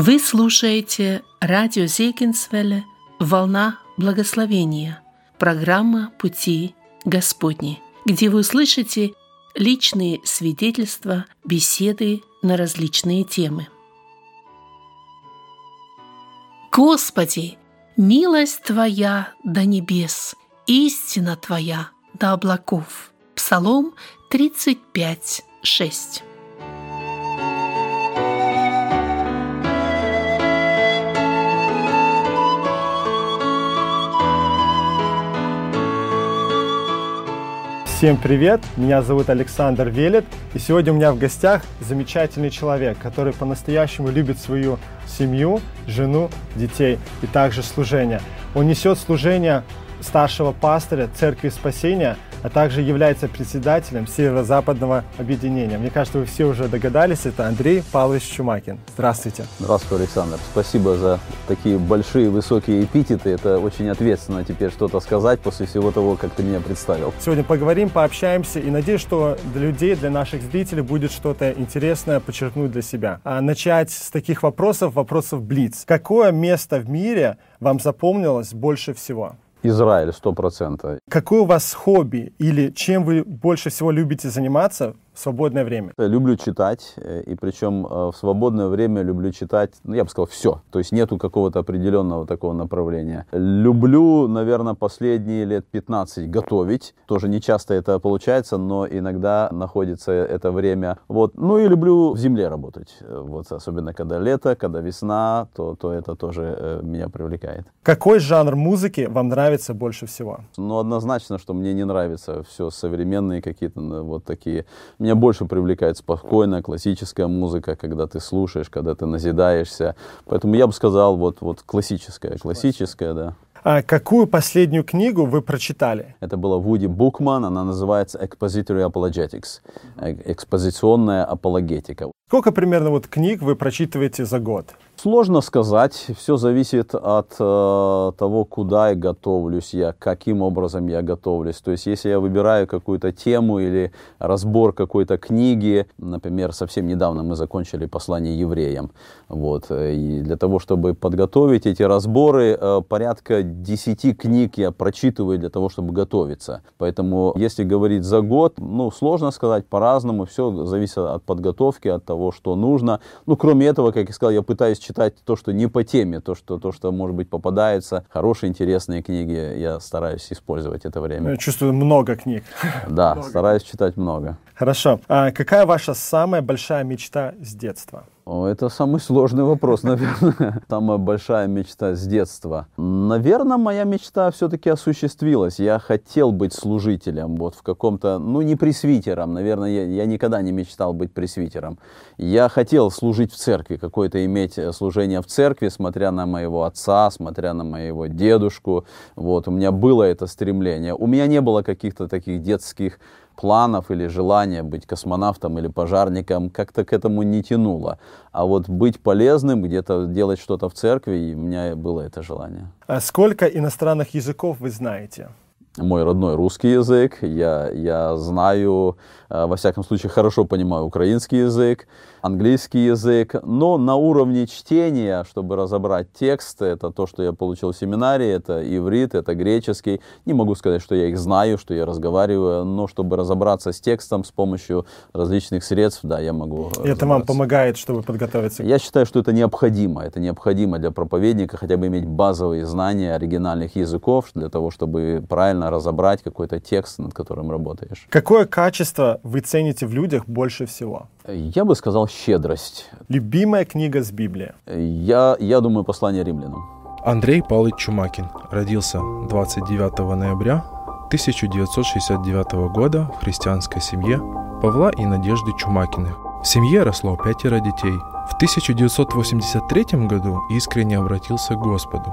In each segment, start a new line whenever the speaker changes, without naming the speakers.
Вы слушаете радио Зейкинсвелле «Волна благословения», программа «Пути Господни», где вы услышите личные свидетельства, беседы на различные темы. Господи, милость Твоя до небес, истина Твоя до облаков. Псалом 35, 6.
Всем привет! Меня зовут Александр Велет, и сегодня у меня в гостях замечательный человек, который по-настоящему любит свою семью, жену, детей и также служение. Он несет служение старшего пастыря Церкви Спасения – а также является председателем Северо-Западного объединения. Мне кажется, вы все уже догадались, это Андрей Павлович Чумакин. Здравствуйте.
Здравствуй, Александр. Спасибо за такие большие, высокие эпитеты. Это очень ответственно теперь что-то сказать после всего того, как ты меня представил.
Сегодня поговорим, пообщаемся и надеюсь, что для людей, для наших зрителей будет что-то интересное подчеркнуть для себя. А начать с таких вопросов, вопросов Блиц. Какое место в мире вам запомнилось больше всего?
Израиль, сто процентов.
Какое у вас хобби или чем вы больше всего любите заниматься свободное время?
Люблю читать, э, и причем э, в свободное время люблю читать, ну, я бы сказал, все. То есть нету какого-то определенного такого направления. Люблю, наверное, последние лет 15 готовить. Тоже не часто это получается, но иногда находится это время. Вот. Ну и люблю в земле работать. Вот, особенно когда лето, когда весна, то, то это тоже э, меня привлекает.
Какой жанр музыки вам нравится больше всего?
Ну, однозначно, что мне не нравится все современные какие-то вот такие. Меня больше привлекает спокойная классическая музыка, когда ты слушаешь, когда ты назидаешься. Поэтому я бы сказал, вот, вот классическая, классическая, да.
А какую последнюю книгу вы прочитали?
Это была Вуди Букман, она называется Expository Apologetics, э, экспозиционная апологетика.
Сколько примерно вот книг вы прочитываете за год?
Сложно сказать, все зависит от э, того, куда я готовлюсь я, каким образом я готовлюсь. То есть, если я выбираю какую-то тему или разбор какой-то книги, например, совсем недавно мы закончили послание евреям, вот, и для того, чтобы подготовить эти разборы, э, порядка 10 книг я прочитываю для того, чтобы готовиться. Поэтому, если говорить за год, ну, сложно сказать, по-разному, все зависит от подготовки, от того, что нужно. Ну, кроме этого, как я сказал, я пытаюсь читать то, что не по теме, то, что, то, что может быть, попадается. Хорошие, интересные книги, я стараюсь использовать это время.
Я чувствую много книг.
Да, много. стараюсь читать много.
Хорошо. А какая ваша самая большая мечта с детства?
Это самый сложный вопрос, наверное. Самая большая мечта с детства. Наверное, моя мечта все-таки осуществилась. Я хотел быть служителем, вот в каком-то, ну не пресвитером, наверное, я, я никогда не мечтал быть пресвитером. Я хотел служить в церкви, какое-то иметь э, служение в церкви, смотря на моего отца, смотря на моего дедушку. Вот, у меня было это стремление. У меня не было каких-то таких детских планов или желания быть космонавтом или пожарником как-то к этому не тянуло. А вот быть полезным, где-то делать что-то в церкви, у меня было это желание.
А сколько иностранных языков вы знаете?
Мой родной русский язык, я, я знаю, во всяком случае, хорошо понимаю украинский язык, английский язык, но на уровне чтения, чтобы разобрать текст, это то, что я получил в семинаре, это иврит, это греческий. Не могу сказать, что я их знаю, что я разговариваю, но чтобы разобраться с текстом с помощью различных средств, да, я могу.
И это вам помогает, чтобы подготовиться?
Я считаю, что это необходимо. Это необходимо для проповедника хотя бы иметь базовые знания оригинальных языков для того, чтобы правильно разобрать какой-то текст, над которым работаешь.
Какое качество вы цените в людях больше всего?
Я бы сказал щедрость.
Любимая книга с Библии?
Я, я думаю, послание римлянам.
Андрей Павлович Чумакин родился 29 ноября 1969 года в христианской семье Павла и Надежды Чумакиных. В семье росло пятеро детей. В 1983 году искренне обратился к Господу.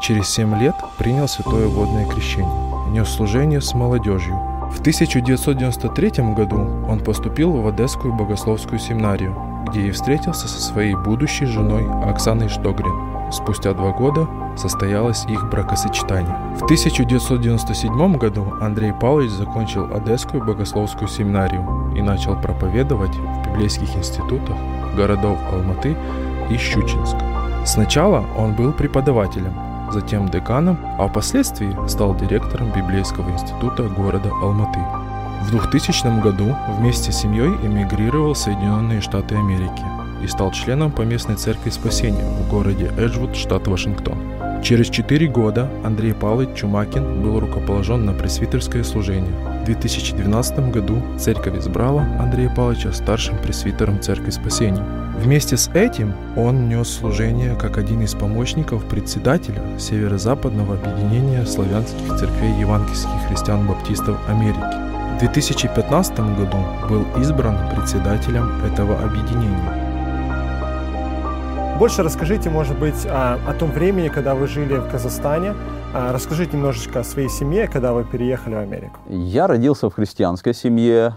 Через семь лет принял святое водное крещение, нес служение с молодежью, в 1993 году он поступил в Одесскую богословскую семинарию, где и встретился со своей будущей женой Оксаной Штогрин. Спустя два года состоялось их бракосочетание. В 1997 году Андрей Павлович закончил Одесскую богословскую семинарию и начал проповедовать в библейских институтах городов Алматы и Щучинск. Сначала он был преподавателем, затем деканом, а впоследствии стал директором Библейского института города Алматы. В 2000 году вместе с семьей эмигрировал в Соединенные Штаты Америки и стал членом Поместной Церкви Спасения в городе Эджвуд, штат Вашингтон. Через четыре года Андрей Павлович Чумакин был рукоположен на пресвитерское служение. В 2012 году церковь избрала Андрея Павловича старшим пресвитером Церкви Спасения. Вместе с этим он нес служение как один из помощников председателя Северо-Западного объединения славянских церквей евангельских христиан-баптистов Америки. В 2015 году был избран председателем этого объединения.
Больше расскажите, может быть, о, о том времени, когда вы жили в Казахстане. А, расскажите немножечко о своей семье, когда вы переехали в Америку.
Я родился в христианской семье.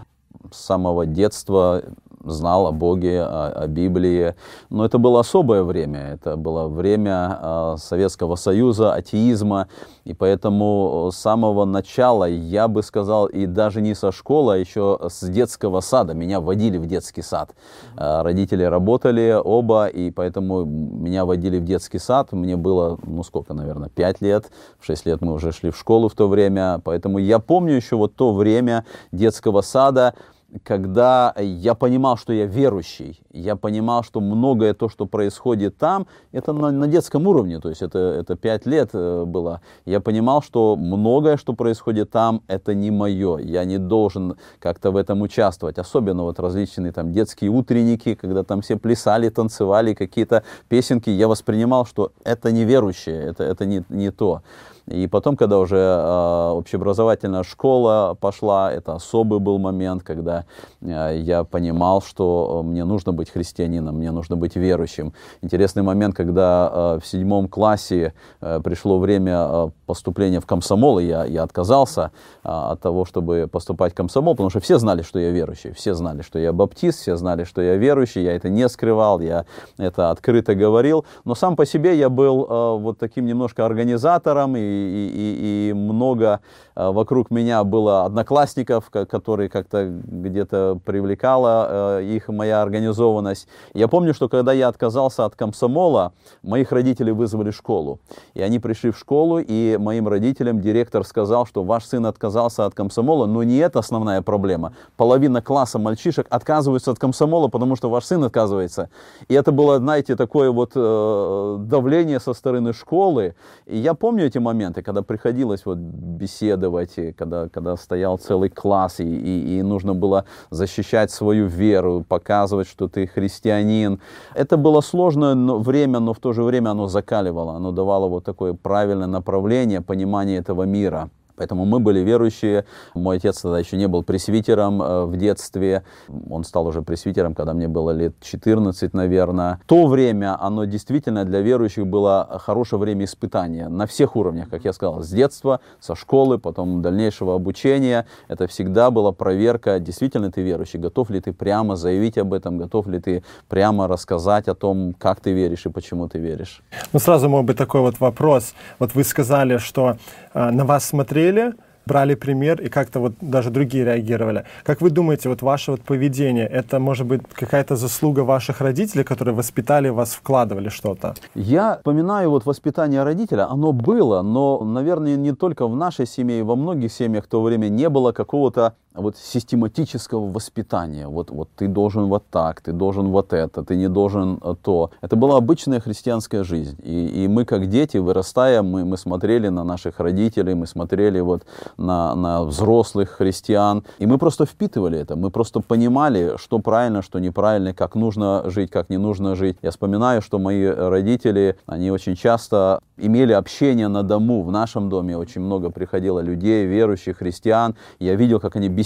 С самого детства знал о Боге, о, о Библии. Но это было особое время. Это было время э, Советского Союза, атеизма. И поэтому с самого начала, я бы сказал, и даже не со школы, а еще с детского сада. Меня водили в детский сад. Э, родители работали оба, и поэтому меня водили в детский сад. Мне было, ну сколько, наверное, 5 лет. В 6 лет мы уже шли в школу в то время. Поэтому я помню еще вот то время детского сада, когда я понимал, что я верующий, я понимал, что многое то, что происходит там, это на, на детском уровне, то есть это, это 5 лет э, было. Я понимал, что многое, что происходит там, это не мое, я не должен как-то в этом участвовать. Особенно вот различные там детские утренники, когда там все плясали, танцевали, какие-то песенки, я воспринимал, что это неверующее, это, это не, не то. И потом, когда уже э, общеобразовательная школа пошла, это особый был момент, когда э, я понимал, что мне нужно быть христианином, мне нужно быть верующим. Интересный момент, когда э, в седьмом классе э, пришло время э, поступления в комсомол, и я, я отказался э, от того, чтобы поступать в комсомол, потому что все знали, что я верующий, все знали, что я баптист, все знали, что я верующий, я это не скрывал, я это открыто говорил, но сам по себе я был э, вот таким немножко организатором и и, и, много э, вокруг меня было одноклассников, которые как-то где-то привлекала э, их моя организованность. Я помню, что когда я отказался от комсомола, моих родителей вызвали в школу. И они пришли в школу, и моим родителям директор сказал, что ваш сын отказался от комсомола, но не это основная проблема. Половина класса мальчишек отказываются от комсомола, потому что ваш сын отказывается. И это было, знаете, такое вот э, давление со стороны школы. И я помню эти моменты моменты, когда приходилось вот беседовать, когда, когда стоял целый класс, и, и, и нужно было защищать свою веру, показывать, что ты христианин. Это было сложное время, но в то же время оно закаливало, оно давало вот такое правильное направление, понимание этого мира. Поэтому мы были верующие. Мой отец тогда еще не был пресвитером э, в детстве. Он стал уже пресвитером, когда мне было лет 14, наверное. То время, оно действительно для верующих было хорошее время испытания на всех уровнях, как я сказал, с детства, со школы, потом дальнейшего обучения. Это всегда была проверка, действительно ты верующий, готов ли ты прямо заявить об этом, готов ли ты прямо рассказать о том, как ты веришь и почему ты веришь.
Ну, сразу мог быть такой вот вопрос. Вот вы сказали, что э, на вас смотрели смотрели, брали пример и как-то вот даже другие реагировали. Как вы думаете, вот ваше вот поведение, это может быть какая-то заслуга ваших родителей, которые воспитали вас, вкладывали что-то?
Я вспоминаю вот воспитание родителя, оно было, но, наверное, не только в нашей семье, во многих семьях в то время не было какого-то вот систематического воспитания. Вот, вот ты должен вот так, ты должен вот это, ты не должен э, то. Это была обычная христианская жизнь. И, и мы, как дети, вырастая, мы, мы смотрели на наших родителей, мы смотрели вот на, на взрослых христиан, и мы просто впитывали это. Мы просто понимали, что правильно, что неправильно, как нужно жить, как не нужно жить. Я вспоминаю, что мои родители, они очень часто имели общение на дому. В нашем доме очень много приходило людей, верующих, христиан. Я видел, как они беседовали,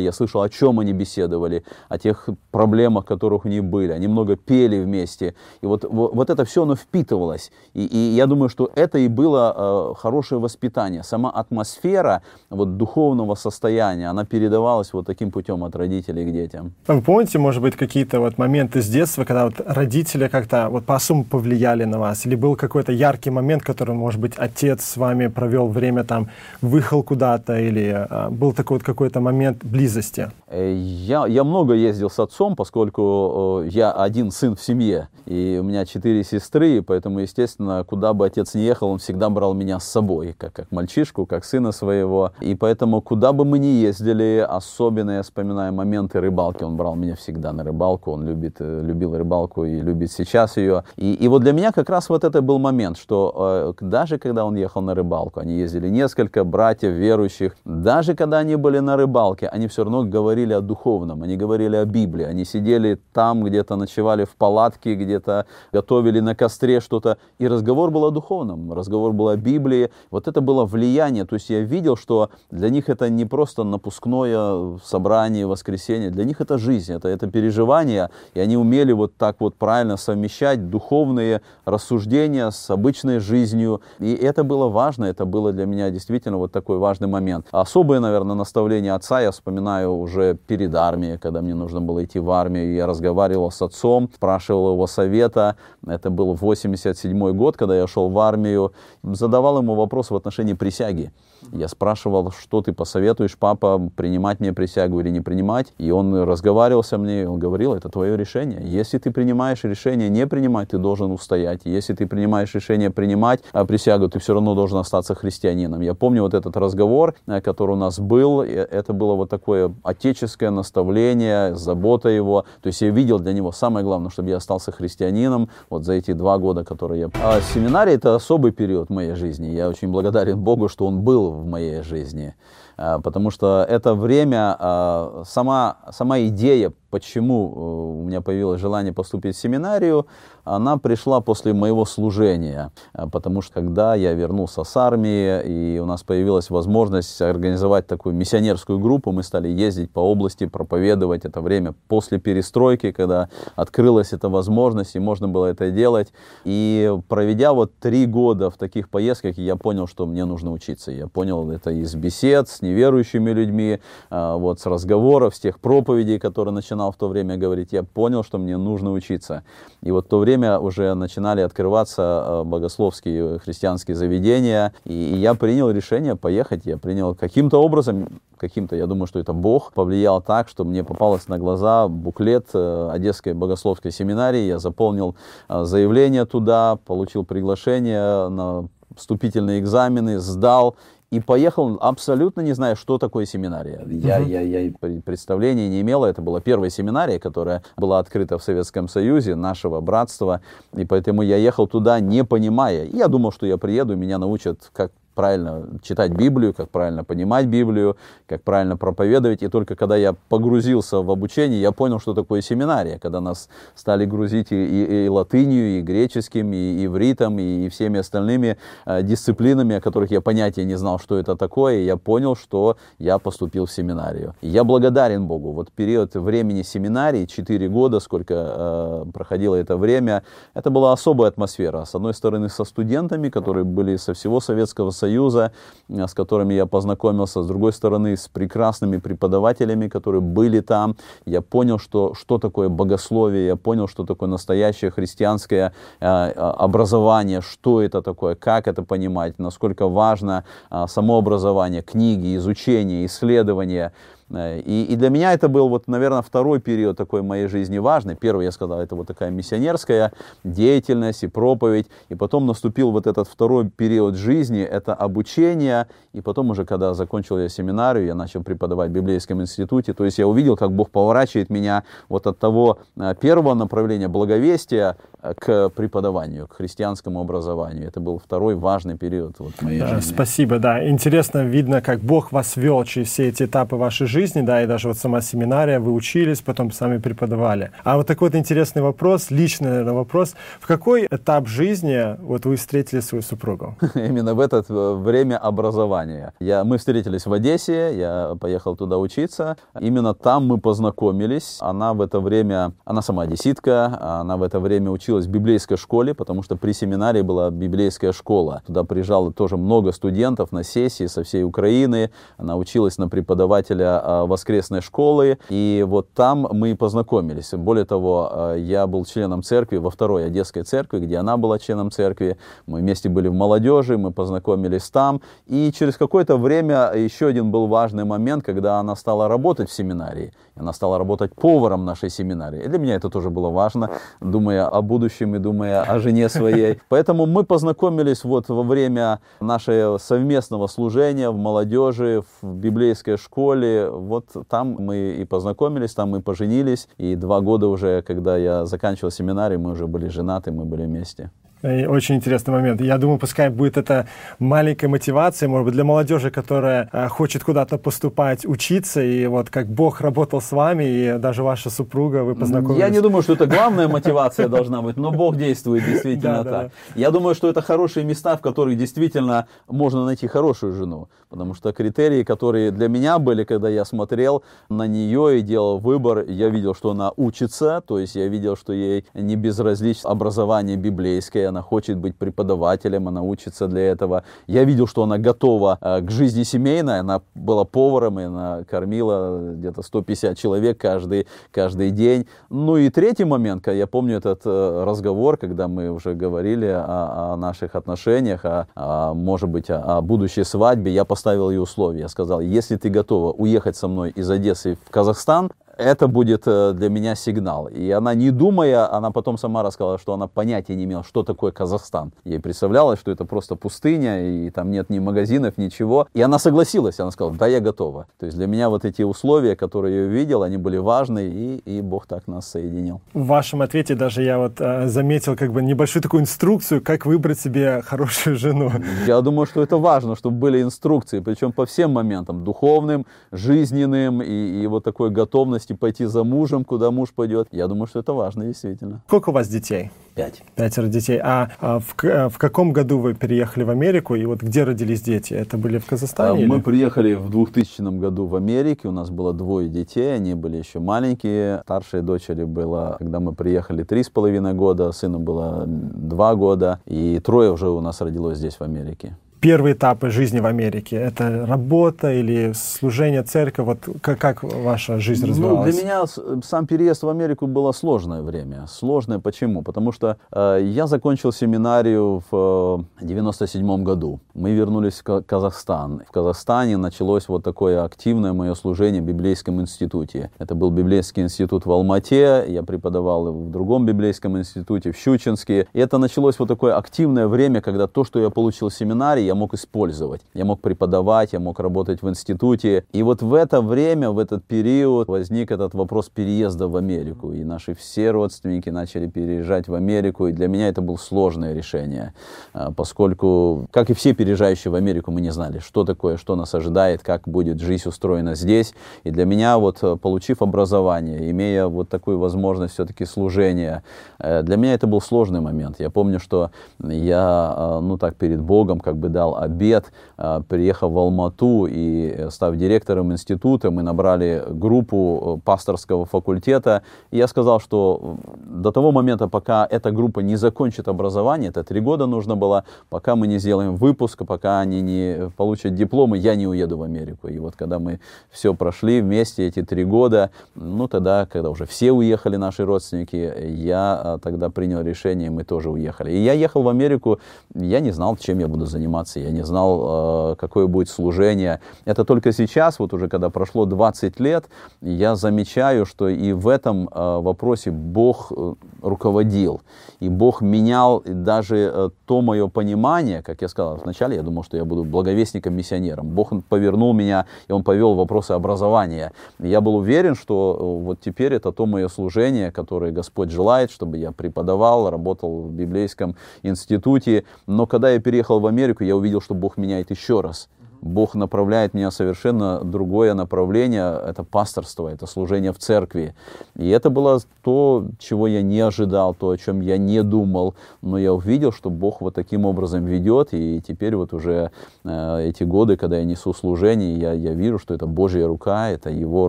я слышал, о чем они беседовали, о тех проблемах, которых у них были. Они много пели вместе. И вот, вот, вот это все, оно впитывалось. И, и я думаю, что это и было э, хорошее воспитание. Сама атмосфера вот, духовного состояния, она передавалась вот таким путем от родителей к детям.
Вы помните, может быть, какие-то вот моменты с детства, когда вот родители как-то вот по-особому повлияли на вас? Или был какой-то яркий момент, который, может быть, отец с вами провел время там, выехал куда-то, или э, был такой вот какой-то момент, момент близости?
Э, я, я много ездил с отцом, поскольку я один сын в семье, и у меня четыре сестры, поэтому, естественно, куда бы отец ни ехал, он всегда брал меня с собой, как, как мальчишку, как сына своего. И поэтому, куда бы мы ни ездили, особенно я вспоминаю моменты рыбалки, он брал меня всегда на рыбалку, он любит, э, любил рыбалку и любит сейчас ее. И, и вот для меня как раз вот это был момент, что э, даже когда он ехал на рыбалку, они ездили несколько братьев верующих, даже когда они были на рыбалке, они все равно говорили о духовном, они говорили о Библии, они сидели там, где-то ночевали в палатке, где-то готовили на костре что-то, и разговор был о духовном, разговор был о Библии, вот это было влияние, то есть я видел, что для них это не просто напускное собрание, воскресенье, для них это жизнь, это, это переживание, и они умели вот так вот правильно совмещать духовные рассуждения с обычной жизнью, и это было важно, это было для меня действительно вот такой важный момент. Особое, наверное, наставление отца я вспоминаю уже перед армией, когда мне нужно было идти в армию, я разговаривал с отцом, спрашивал его совета, это был 87 год, когда я шел в армию, задавал ему вопрос в отношении присяги. Я спрашивал, что ты посоветуешь, папа, принимать мне присягу или не принимать. И он разговаривал со мной, он говорил, это твое решение. Если ты принимаешь решение не принимать, ты должен устоять. Если ты принимаешь решение принимать а присягу, ты все равно должен остаться христианином. Я помню вот этот разговор, э, который у нас был. Это было вот такое отеческое наставление, забота его. То есть я видел для него самое главное, чтобы я остался христианином вот за эти два года, которые я... А семинарий — это особый период в моей жизни. Я очень благодарен Богу, что он был в моей жизни. А, потому что это время, а, сама, сама идея, почему э, у меня появилось желание поступить в семинарию, она пришла после моего служения, потому что когда я вернулся с армии, и у нас появилась возможность организовать такую миссионерскую группу, мы стали ездить по области, проповедовать это время после перестройки, когда открылась эта возможность, и можно было это делать. И проведя вот три года в таких поездках, я понял, что мне нужно учиться. Я понял это из бесед с неверующими людьми, а, вот с разговоров, с тех проповедей, которые начинал в то время говорить. Я понял, что мне нужно учиться. И вот в то время уже начинали открываться а, богословские христианские заведения, и я принял решение поехать. Я принял каким-то образом, каким-то, я думаю, что это Бог, повлиял так, что мне попалось на глаза буклет э, Одесской богословской семинарии. Я заполнил а, заявление туда, получил приглашение на вступительные экзамены, сдал и поехал абсолютно не зная, что такое семинария. Я, я, я представления не имела. Это была первая семинария, которая была открыта в Советском Союзе, нашего братства. И поэтому я ехал туда, не понимая. Я думал, что я приеду, меня научат, как правильно читать Библию, как правильно понимать Библию, как правильно проповедовать. И только когда я погрузился в обучение, я понял, что такое семинария, когда нас стали грузить и, и, и латынью, и греческим, и ивритом, и, и всеми остальными э, дисциплинами, о которых я понятия не знал, что это такое, и я понял, что я поступил в семинарию. И я благодарен Богу. Вот период времени семинарии, 4 года, сколько э, проходило это время, это была особая атмосфера. С одной стороны, со студентами, которые были со всего Советского Союза, э, с которыми я познакомился, с другой стороны, с прекрасными преподавателями, которые были там. Я понял, что, что такое богословие, я понял, что такое настоящее христианское э, э, образование, что это такое, как это понимать, насколько важно само образование, книги, изучение, исследование. Э, и, и для меня это был, вот, наверное, второй период такой моей жизни важный. Первый, я сказал, это вот такая миссионерская деятельность и проповедь. И потом наступил вот этот второй период жизни, это обучение. И потом уже, когда закончил я семинарию, я начал преподавать в библейском институте. То есть я увидел, как Бог поворачивает меня вот от того э, первого направления благовестия к преподаванию, к христианскому образованию. Это был второй важный период вот, моей жизни.
Спасибо, да. Интересно видно, как Бог вас вел через все эти этапы вашей жизни да, и даже вот сама семинария, вы учились, потом сами преподавали. А вот такой вот интересный вопрос, личный, наверное, вопрос. В какой этап жизни вот вы встретили свою супругу?
Именно в это э, время образования. Я, мы встретились в Одессе, я поехал туда учиться. Именно там мы познакомились. Она в это время, она сама одесситка, она в это время училась училась в библейской школе, потому что при семинарии была библейская школа. Туда приезжало тоже много студентов на сессии со всей Украины. Она училась на преподавателя а, воскресной школы. И вот там мы познакомились. Более того, а, я был членом церкви во второй Одесской церкви, где она была членом церкви. Мы вместе были в молодежи, мы познакомились там. И через какое-то время еще один был важный момент, когда она стала работать в семинарии. Она стала работать поваром нашей семинарии. И для меня это тоже было важно, думая о будущем и думая о жене своей. Поэтому мы познакомились вот во время нашего совместного служения в молодежи, в библейской школе. Вот там мы и познакомились, там мы поженились. И два года уже, когда я заканчивал семинарий, мы уже были женаты, мы были вместе.
Очень интересный момент. Я думаю, пускай будет это маленькая мотивация, может быть, для молодежи, которая э, хочет куда-то поступать, учиться, и вот как Бог работал с вами, и даже ваша супруга, вы познакомились.
Я не думаю, что это главная мотивация должна быть, но Бог действует действительно так. Я думаю, что это хорошие места, в которых действительно можно найти хорошую жену, потому что критерии, которые для меня были, когда я смотрел на нее и делал выбор, я видел, что она учится, то есть я видел, что ей не безразлично образование библейское, она хочет быть преподавателем, она учится для этого. Я видел, что она готова э, к жизни семейной, она была поваром, и она кормила где-то 150 человек каждый, каждый день. Ну и третий момент, я помню этот э, разговор, когда мы уже говорили о, о наших отношениях, о, о, может быть, о, о будущей свадьбе, я поставил ей условия. Я сказал, если ты готова уехать со мной из Одессы в Казахстан, это будет э, для меня сигнал. И она, не думая, она потом сама рассказала, что она понятия не имела, что такое Казахстан. Ей представлялось, что это просто пустыня, и там нет ни магазинов, ничего. И она согласилась, она сказала, да, я готова. То есть для меня вот эти условия, которые я увидел, они были важны, и, и Бог так нас соединил.
В вашем ответе даже я вот э, заметил как бы небольшую такую инструкцию, как выбрать себе хорошую жену.
Я думаю, что это важно, чтобы были инструкции, причем по всем моментам, духовным, жизненным, и, и вот такой готовности возможности пойти за мужем, куда муж пойдет. Я думаю, что это важно, действительно.
Сколько у вас детей?
Пять.
Пятеро детей. А, а в, а в каком году вы переехали в Америку? И вот где родились дети? Это были в Казахстане?
А, мы приехали в 2000 году в Америке. У нас было двое детей. Они были еще маленькие. Старшей дочери было, когда мы приехали, три с половиной года. Сыну было два года. И трое уже у нас родилось здесь, в Америке
первые этапы жизни в Америке? Это работа или служение церкви? Вот как, как ваша жизнь развивалась?
Ну, для меня сам переезд в Америку было сложное время. Сложное почему? Потому что э, я закончил семинарию в э, 97 году. Мы вернулись в Казахстан. В Казахстане началось вот такое активное мое служение в библейском институте. Это был библейский институт в Алмате. Я преподавал в другом библейском институте в Щучинске. И это началось вот такое активное время, когда то, что я получил в семинарии, я мог использовать. Я мог преподавать, я мог работать в институте. И вот в это время, в этот период возник этот вопрос переезда в Америку. И наши все родственники начали переезжать в Америку. И для меня это было сложное решение, а, поскольку, как и все переезжающие в Америку, мы не знали, что такое, что нас ожидает, как будет жизнь устроена здесь. И для меня, вот получив образование, имея вот такую возможность все-таки служения, э, для меня это был сложный момент. Я помню, что я, а, ну так, перед Богом как бы да, дал обед, а, приехав в Алмату и э, став директором института, мы набрали группу э, пасторского факультета. И я сказал, что до того момента, пока эта группа не закончит образование, это три года нужно было, пока мы не сделаем выпуск, пока они не получат дипломы, я не уеду в Америку. И вот когда мы все прошли вместе эти три года, ну тогда, когда уже все уехали, наши родственники, я тогда принял решение, мы тоже уехали. И я ехал в Америку, я не знал, чем я буду заниматься информации, я не знал, э, какое будет служение. Это только сейчас, вот уже когда прошло 20 лет, я замечаю, что и в этом э, вопросе Бог э, руководил, и Бог менял даже то мое понимание, как я сказал вначале, я думал, что я буду благовестником, миссионером. Бог повернул меня, и Он повел вопросы образования. Я был уверен, что вот теперь это то мое служение, которое Господь желает, чтобы я преподавал, работал в библейском институте. Но когда я переехал в Америку, я увидел, что Бог меняет еще раз Бог направляет меня совершенно другое направление, это пасторство, это служение в церкви. И это было то, чего я не ожидал, то, о чем я не думал, но я увидел, что Бог вот таким образом ведет, и теперь вот уже э, эти годы, когда я несу служение, я, я вижу, что это Божья рука, это Его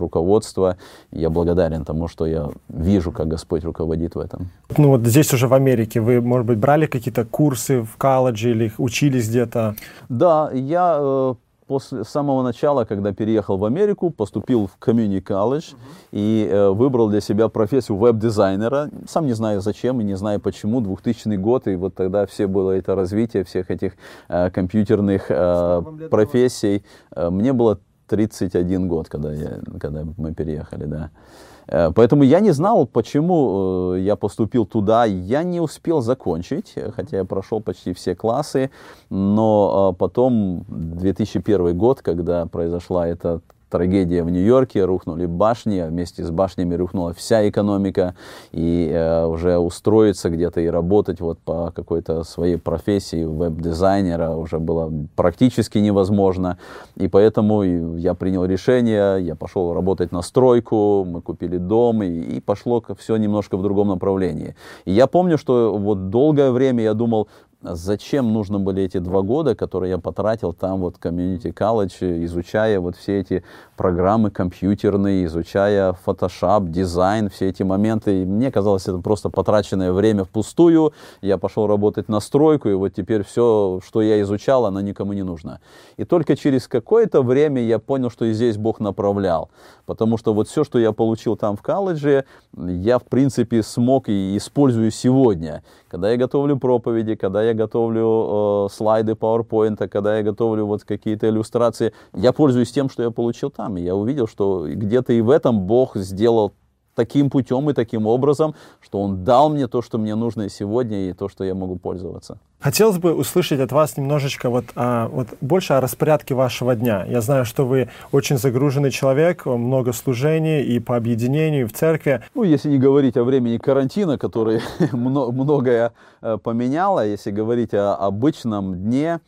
руководство, я благодарен тому, что я вижу, как Господь руководит в этом.
Ну вот здесь уже в Америке вы, может быть, брали какие-то курсы в колледже или учились где-то?
Да, я э, после самого начала, когда переехал в Америку, поступил в комьюнити колледж uh-huh. и э, выбрал для себя профессию веб-дизайнера. Сам не знаю зачем и не знаю почему. 2000 год, и вот тогда все было это развитие всех этих э, компьютерных э, профессий. Э, мне было 31 год, когда, я, когда мы переехали, да. Э, поэтому я не знал, почему э, я поступил туда. Я не успел закончить, хотя я прошел почти все классы. Но э, потом, 2001 год, когда произошла эта трагедия в Нью-Йорке, рухнули башни, а вместе с башнями рухнула вся экономика, и э, уже устроиться где-то и работать вот по какой-то своей профессии веб-дизайнера уже было практически невозможно, и поэтому я принял решение, я пошел работать на стройку, мы купили дом, и, и пошло все немножко в другом направлении. И я помню, что вот долгое время я думал, зачем нужны были эти два года, которые я потратил там вот в комьюнити колледж, изучая вот все эти программы компьютерные, изучая Photoshop, дизайн, все эти моменты. И мне казалось, это просто потраченное время впустую. Я пошел работать на стройку, и вот теперь все, что я изучал, оно никому не нужно. И только через какое-то время я понял, что и здесь Бог направлял. Потому что вот все, что я получил там в колледже, я, в принципе, смог и использую сегодня. Когда я готовлю проповеди, когда я готовлю э, слайды PowerPoint, когда я готовлю вот какие-то иллюстрации, я пользуюсь тем, что я получил там. И я увидел, что где-то и в этом Бог сделал таким путем и таким образом, что Он дал мне то, что мне нужно сегодня, и то, что я могу пользоваться.
Хотелось бы услышать от вас немножечко вот, а, вот больше о распорядке вашего дня. Я знаю, что вы очень загруженный человек, много служений и по объединению, и в церкви.
Ну, если не говорить о времени карантина, который многое э, поменяло, если говорить о обычном дне,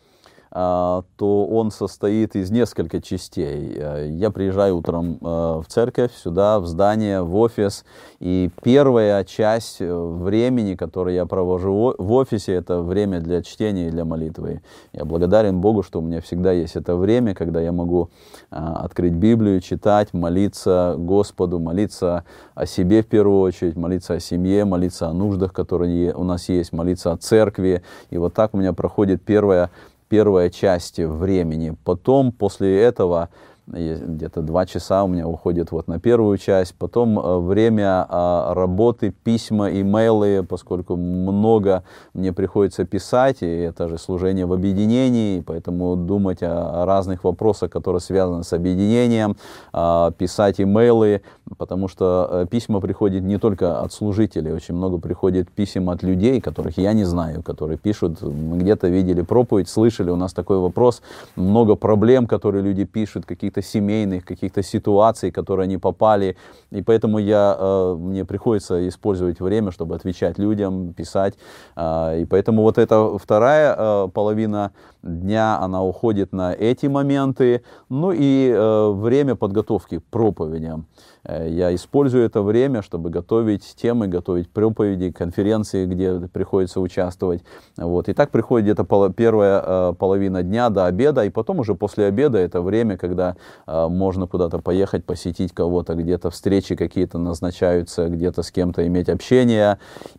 то он состоит из нескольких частей. Э, я приезжаю утром э, в церковь, сюда, в здание, в офис, и первая часть э, времени, которое я провожу в офисе, это время для чтения и для молитвы. Я благодарен Богу, что у меня всегда есть это время, когда я могу открыть Библию, читать, молиться Господу, молиться о себе в первую очередь, молиться о семье, молиться о нуждах, которые у нас есть, молиться о церкви. И вот так у меня проходит первая первая часть времени. Потом, после этого, где-то два часа у меня уходит вот на первую часть, потом э, время а, работы, письма, имейлы, поскольку много мне приходится писать, и это же служение в объединении, поэтому думать о разных вопросах, которые связаны с объединением, а, писать имейлы, потому что э, письма приходят не только от служителей, очень много приходит писем от людей, которых я не знаю, которые пишут, мы где-то видели проповедь, слышали, у нас такой вопрос, много проблем, которые люди пишут, какие каких-то семейных, каких-то ситуаций, которые они попали. И поэтому я, э, мне приходится использовать время, чтобы отвечать людям, писать. Э, и поэтому вот эта вторая э, половина дня, она уходит на эти моменты. Ну и время подготовки к проповедям. Э, я использую это время, чтобы готовить темы, готовить проповеди, конференции, где приходится участвовать. Вот. И так приходит где-то пол, первая э, половина дня до обеда, и потом уже после обеда это время, когда э, можно куда-то поехать, посетить кого-то, где-то встречи какие-то назначаются, где-то с кем-то иметь общение.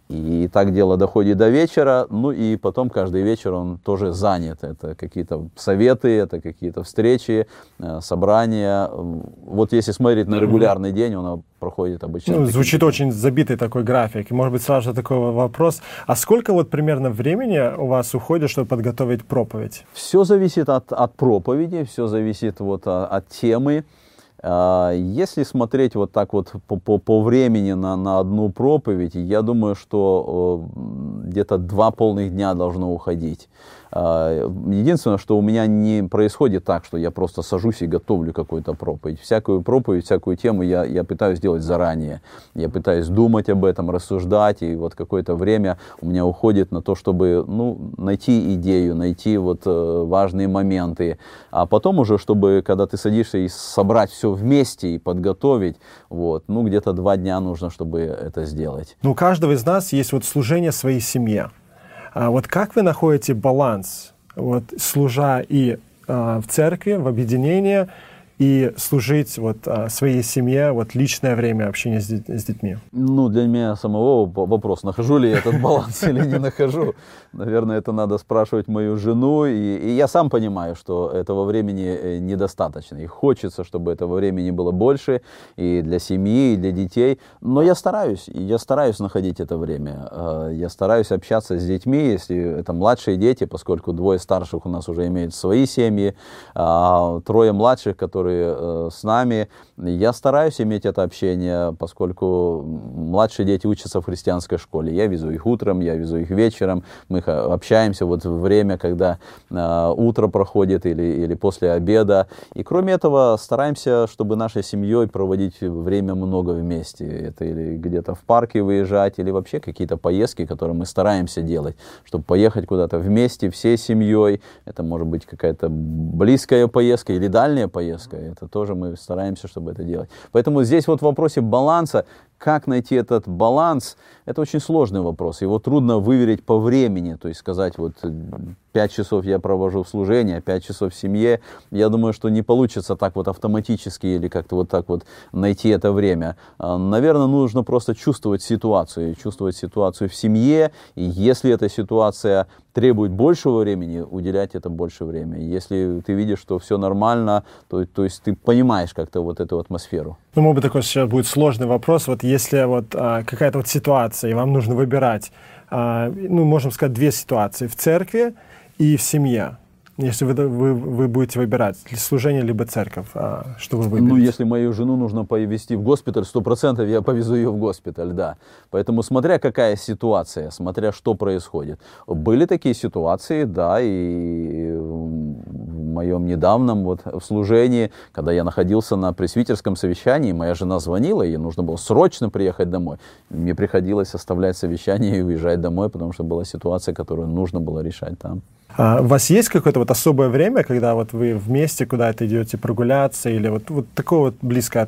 И так дело доходит до вечера. Ну и потом каждый вечер он тоже занят. Это какие-то советы, это какие-то встречи, собрания. Вот если смотреть на регулярный день он проходит обычно.
Ну, звучит очень забитый такой график. И, может быть, сразу же такой вопрос. А сколько вот примерно времени у вас уходит, чтобы подготовить проповедь?
Все зависит от, от проповеди, все зависит вот от, от темы. А, если смотреть вот так вот по, по, по времени на, на одну проповедь, я думаю, что где-то два полных дня должно уходить. А, единственное, что у меня не происходит так, что я просто сажусь и готовлю какую-то проповедь. Всякую проповедь, всякую тему я, я пытаюсь делать заранее. Я пытаюсь думать об этом, рассуждать, и вот какое-то время у меня уходит на то, чтобы ну, найти идею, найти вот э, важные моменты, а потом уже, чтобы, когда ты садишься и собрать все вместе и подготовить, вот, ну, где-то два дня нужно, чтобы это сделать.
Ну, у каждого из нас есть вот служение своей семье. А вот как вы находите баланс, вот, служа и а, в церкви, в объединении, и служить вот а, своей семье, вот личное время общения с, с детьми?
Ну, для меня самого вопрос, нахожу ли я этот баланс или не нахожу. Наверное, это надо спрашивать мою жену. И, и я сам понимаю, что этого времени э, недостаточно. И хочется, чтобы этого времени было больше и для семьи, и для детей. Но я стараюсь, я стараюсь находить это время. А, я стараюсь общаться с детьми, если это младшие дети, поскольку двое старших у нас уже имеют свои семьи, а трое младших, которые которые э, с нами. Я стараюсь иметь это общение, поскольку младшие дети учатся в христианской школе. Я везу их утром, я везу их вечером. Мы общаемся вот в время, когда э, утро проходит или, или после обеда. И кроме этого стараемся, чтобы нашей семьей проводить время много вместе. Это или где-то в парке выезжать, или вообще какие-то поездки, которые мы стараемся делать, чтобы поехать куда-то вместе, всей семьей. Это может быть какая-то близкая поездка или дальняя поездка. Это тоже мы стараемся, чтобы это делать. Поэтому здесь вот в вопросе баланса, как найти этот баланс, это очень сложный вопрос. Его трудно выверить по времени, то есть сказать, вот 5 часов я провожу в служении, а 5 часов в семье. Я думаю, что не получится так вот автоматически или как-то вот так вот найти это время. А, наверное, нужно просто чувствовать ситуацию, чувствовать ситуацию в семье, и если эта ситуация требует большего времени, уделять это больше времени. Если ты видишь, что все нормально, то, то есть ты понимаешь как-то вот эту атмосферу.
Ну, может быть, такой сейчас будет сложный вопрос. Вот если вот а, какая-то вот ситуация, и вам нужно выбирать, а, ну, можем сказать, две ситуации. В церкви и в семье. Если вы, вы, вы будете выбирать служение либо церковь, а, что вы выберете?
Ну, если мою жену нужно повезти в госпиталь, сто процентов я повезу ее в госпиталь, да. Поэтому смотря какая ситуация, смотря что происходит. Были такие ситуации, да, и в моем недавнем вот служении, когда я находился на пресвитерском совещании, моя жена звонила, ей нужно было срочно приехать домой. Мне приходилось оставлять совещание и уезжать домой, потому что была ситуация, которую нужно было решать там.
А у вас есть какое-то вот особое время, когда вот вы вместе куда-то идете прогуляться или вот, вот такое вот близкое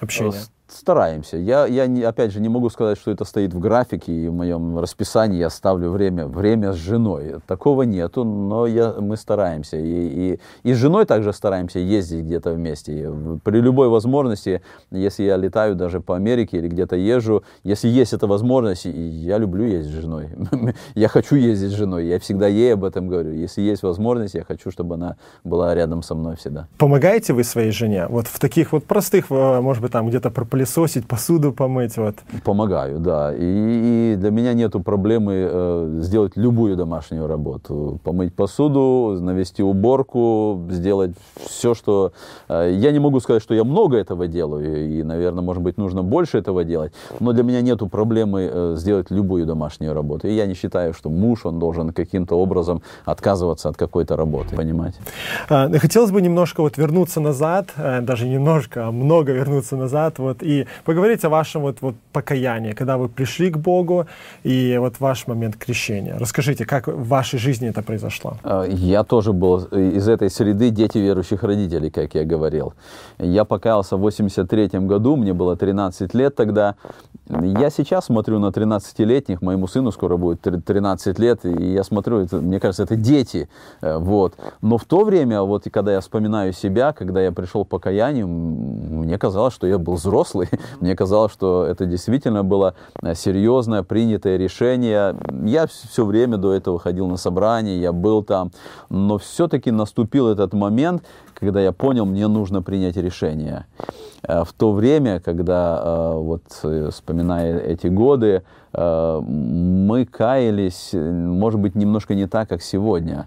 общение?
Стараемся. Я, я не, опять же не могу сказать, что это стоит в графике и в моем расписании я ставлю время, время с женой. Такого нету, но я, мы стараемся. И, и, и с женой также стараемся ездить где-то вместе. При любой возможности, если я летаю даже по Америке или где-то езжу, если есть эта возможность, я люблю ездить с женой. я хочу ездить с женой, я всегда ей об этом говорю. Если есть возможность, я хочу, чтобы она была рядом со мной всегда.
Помогаете вы своей жене? Вот в таких вот простых, э, может быть, там где-то пропылесосить, посуду помыть. Вот.
Помогаю, да. И, и для меня нету проблемы э, сделать любую домашнюю работу. Помыть посуду, навести уборку, сделать все, что... Э, я не могу сказать, что я много этого делаю, и, наверное, может быть, нужно больше этого делать, но для меня нету проблемы э, сделать любую домашнюю работу. И я не считаю, что муж, он должен каким-то образом отказываться от какой-то работы, понимаете?
А, хотелось бы немножко вот вернуться назад, э, даже немножко, а много вернуться назад, вот, и поговорить о вашем вот, вот покаянии, когда вы пришли к Богу, и вот ваш момент крещения. Расскажите, как в вашей жизни это произошло?
А, я тоже был из этой среды дети верующих родителей, как я говорил. Я покаялся в 83 году, мне было 13 лет тогда. Я сейчас смотрю на 13-летних, моему сыну скоро будет 13 лет, и я смотрю, это, мне кажется, это дети. Э, вот. Но в то время, вот когда я вспоминаю себя, когда я пришел к покаянию, мне казалось, что я был взрослый. Мне казалось, что это действительно было э, серьезное, принятое решение. Я все время до этого ходил на собрания, я был там. Но все-таки наступил этот момент, когда я понял, мне нужно принять решение. Э, в то время, когда, э, вот вспоминая эти годы, мы каялись, может быть, немножко не так, как сегодня.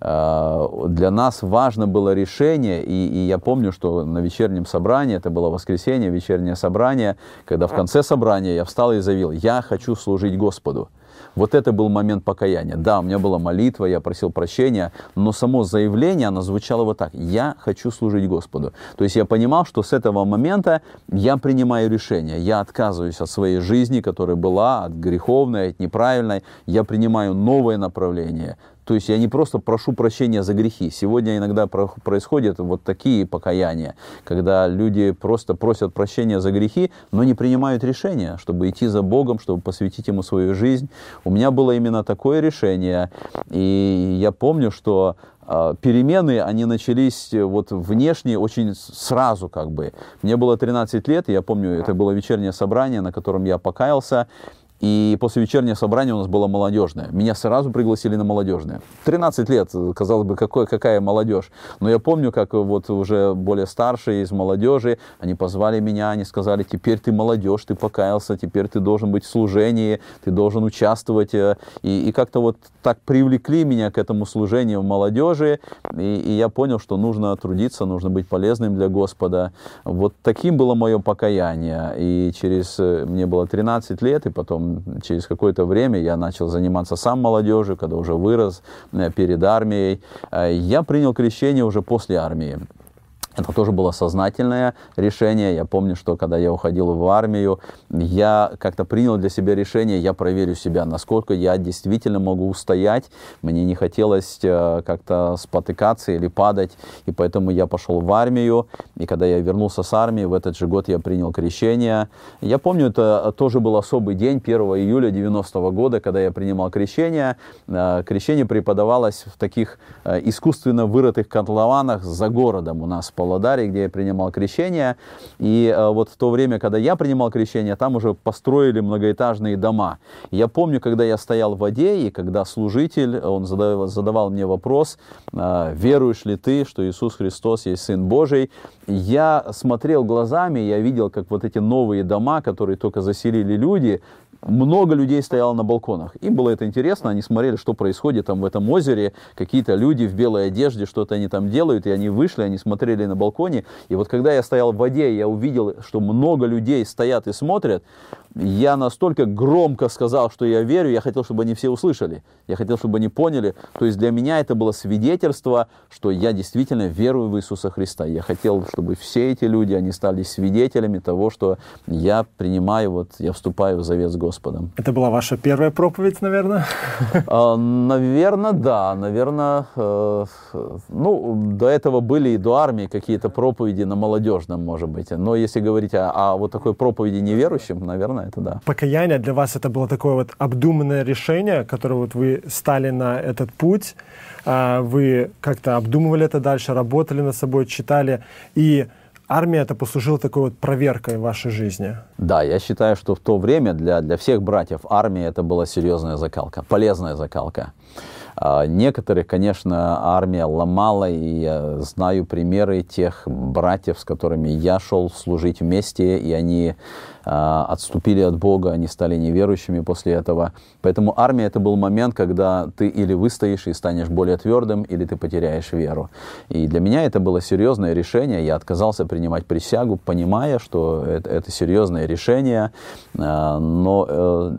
Для нас важно было решение, и, и я помню, что на вечернем собрании, это было воскресенье, вечернее собрание, когда в конце собрания я встал и заявил, я хочу служить Господу. Вот это был момент покаяния. Да, у меня была молитва, я просил прощения, но само заявление, оно звучало вот так. Я хочу служить Господу. То есть я понимал, что с этого момента я принимаю решение. Я отказываюсь от своей жизни, которая была, от греховной, от неправильной. Я принимаю новое направление то есть я не просто прошу прощения за грехи. Сегодня иногда происходят вот такие покаяния, когда люди просто просят прощения за грехи, но не принимают решения, чтобы идти за Богом, чтобы посвятить Ему свою жизнь. У меня было именно такое решение, и я помню, что а, перемены, они начались вот внешне очень сразу как бы. Мне было 13 лет, я помню, это было вечернее собрание, на котором я покаялся, и после вечернего собрания у нас было молодежное. Меня сразу пригласили на молодежное. 13 лет, казалось бы, какой, какая молодежь. Но я помню, как вот уже более старшие из молодежи, они позвали меня, они сказали, теперь ты молодежь, ты покаялся, теперь ты должен быть в служении, ты должен участвовать. И, и как-то вот так привлекли меня к этому служению молодежи. И, и я понял, что нужно трудиться, нужно быть полезным для Господа. Вот таким было мое покаяние. И через, э, мне было 13 лет, и потом через какое-то время я начал заниматься сам молодежью, когда уже вырос э, перед армией. Э, я принял крещение уже после армии. Это тоже было сознательное решение. Я помню, что когда я уходил в армию, я как-то принял для себя решение, я проверю себя, насколько я действительно могу устоять. Мне не хотелось э, как-то спотыкаться или падать, и поэтому я пошел в армию. И когда я вернулся с армии, в этот же год я принял крещение. Я помню, это тоже был особый день, 1 июля 90 -го года, когда я принимал крещение. Э, крещение преподавалось в таких э, искусственно вырытых котлованах за городом у нас по Павлодаре, где я принимал крещение. И э, вот в то время, когда я принимал крещение, там уже построили многоэтажные дома. я помню, когда я стоял в воде, и когда служитель, он задавал, задавал мне вопрос, э, веруешь ли ты, что Иисус Христос есть Сын Божий, я смотрел глазами, я видел, как вот эти новые дома, которые только заселили люди, много людей стояло на балконах. Им было это интересно, они смотрели, что происходит там в этом озере, какие-то люди в белой одежде, что-то они там делают, и они вышли, они смотрели на балконе. И вот когда я стоял в воде, я увидел, что много людей стоят и смотрят, я настолько громко сказал, что я верю, я хотел, чтобы они все услышали. Я хотел, чтобы они поняли. То есть для меня это было свидетельство, что я действительно верую в Иисуса Христа. Я хотел, чтобы все эти люди, они стали свидетелями того, что я принимаю, вот я вступаю в завет с Господом.
Это была ваша первая проповедь, наверное?
А, наверное, да. Наверное, э, ну, до этого были и до армии какие-то проповеди на молодежном, может быть. Но если говорить о, о вот такой проповеди неверующим, наверное, это да.
Покаяние для вас это было такое вот обдуманное решение, которое вот вы стали на этот путь, а, вы как-то обдумывали это дальше, работали над собой, читали, и армия это послужила такой вот проверкой в вашей жизни.
Да, я считаю, что в то время для, для всех братьев армия это была серьезная закалка, полезная закалка. А, некоторых, конечно, армия ломала, и я знаю примеры тех братьев, с которыми я шел служить вместе, и они а, отступили от Бога, они стали неверующими после этого. Поэтому армия это был момент, когда ты или выстоишь и станешь более твердым, или ты потеряешь веру. И для меня это было серьезное решение. Я отказался принимать присягу, понимая, что это, это серьезное решение, а, но э,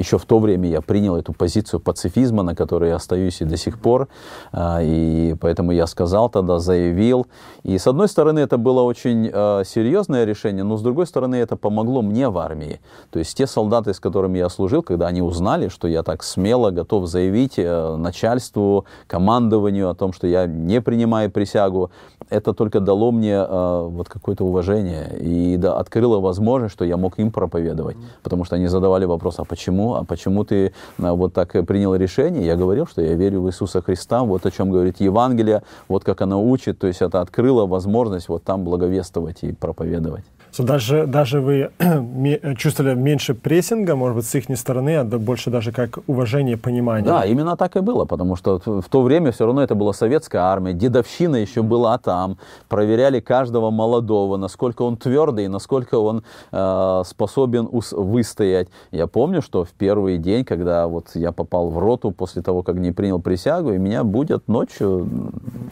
еще в то время я принял эту позицию пацифизма, на которой я остаюсь и до сих пор. А, и поэтому я сказал тогда, заявил. И с одной стороны, это было очень а, серьезное решение, но с другой стороны, это помогло мне в армии. То есть те солдаты, с которыми я служил, когда они узнали, что я так смело готов заявить э, начальству, командованию о том, что я не принимаю присягу, это только дало мне э, вот какое-то уважение и открыло возможность, что я мог им проповедовать. Потому что они задавали вопрос, а почему? А почему ты э, вот так принял решение? Я говорил, что я верю в Иисуса Христа, вот о чем говорит Евангелие, вот как оно учит. То есть это открыло возможность вот там благовествовать и проповедовать.
So, даже, даже вы чувствовали меньше прессинга, может быть, с их стороны, а больше даже как уважение, понимание.
Да, именно так и было, потому что в то время все равно это была советская армия, дедовщина еще была там, проверяли каждого молодого, насколько он твердый, насколько он э, способен выстоять. Я помню, что в первый день, когда вот я попал в роту после того, как не принял присягу, и меня будет ночью,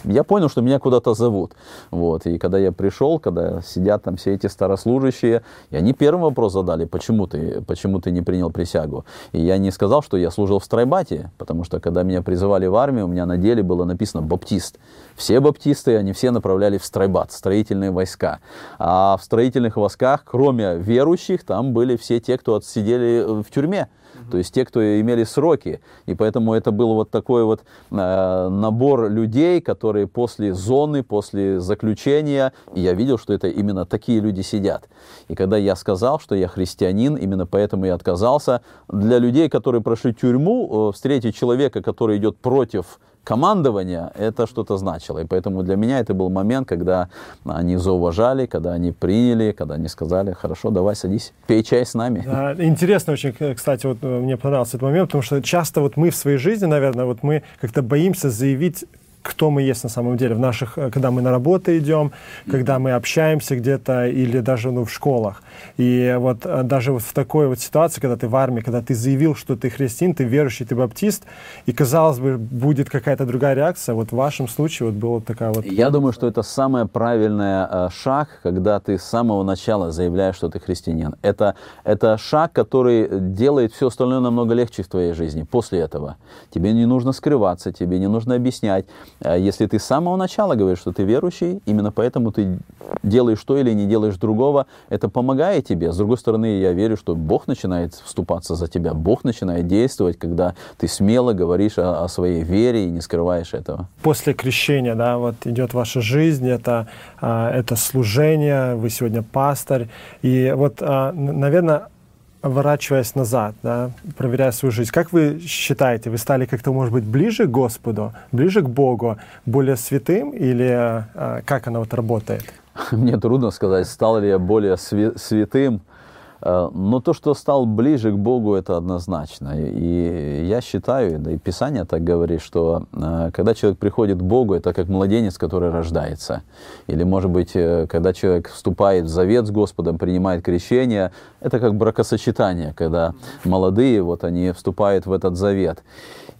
я понял, что меня куда-то зовут. Вот, и когда я пришел, когда сидят там все эти старые священнослужащие, и они первый вопрос задали, почему ты, почему ты не принял присягу. И я не сказал, что я служил в стройбате, потому что когда меня призывали в армию, у меня на деле было написано «баптист». Все баптисты, они все направляли в стройбат, строительные войска. А в строительных войсках, кроме верующих, там были все те, кто отсидели в тюрьме то есть те, кто имели сроки. И поэтому это был вот такой вот э, набор людей, которые после зоны, после заключения, и я видел, что это именно такие люди сидят. И когда я сказал, что я христианин, именно поэтому я отказался, для людей, которые прошли тюрьму, э, встретить человека, который идет против командования, это что-то значило. И поэтому для меня это был момент, когда они зауважали, когда они приняли, когда они сказали, хорошо, давай садись, пей чай с нами.
Да, интересно очень, кстати, вот э, мне понравился этот момент, потому что часто вот мы в своей жизни, наверное, вот мы как-то боимся заявить кто мы есть на самом деле в наших, э, когда мы на работу идем, когда мы общаемся где-то или даже ну, в школах. И вот э, даже вот в такой вот ситуации, когда ты в армии, когда ты заявил, что ты христиан, ты верующий, ты баптист, и казалось бы, будет какая-то другая реакция, вот в вашем случае вот была такая вот...
Я думаю, что это самый правильный э, шаг, когда ты с самого начала заявляешь, что ты христианин. Это, это шаг, который делает все остальное намного легче в твоей жизни после этого. Тебе не нужно скрываться, тебе не нужно объяснять. А если ты с самого начала говоришь, что ты верующий, именно поэтому ты делаешь то или не делаешь другого, это помогает тебе. С другой стороны, я верю, что Бог начинает вступаться за тебя, Бог начинает действовать, когда ты смело говоришь о, о своей вере и не скрываешь этого.
После крещения, да, вот идет ваша жизнь, это, а, это служение, вы сегодня пастырь, и вот, а, наверное, оборачиваясь назад, да, проверяя свою жизнь, как вы считаете, вы стали как-то, может быть, ближе к Господу, ближе к Богу, более святым или а, как оно вот работает?
Мне трудно сказать, стал ли я более святым. Э, но то, что стал ближе к Богу, это однозначно. И я считаю, да и Писание так говорит, что э, когда человек приходит к Богу, это как младенец, который рождается. Или, может быть, э, когда человек вступает в завет с Господом, принимает крещение, это как бракосочетание, когда молодые, вот они вступают в этот завет.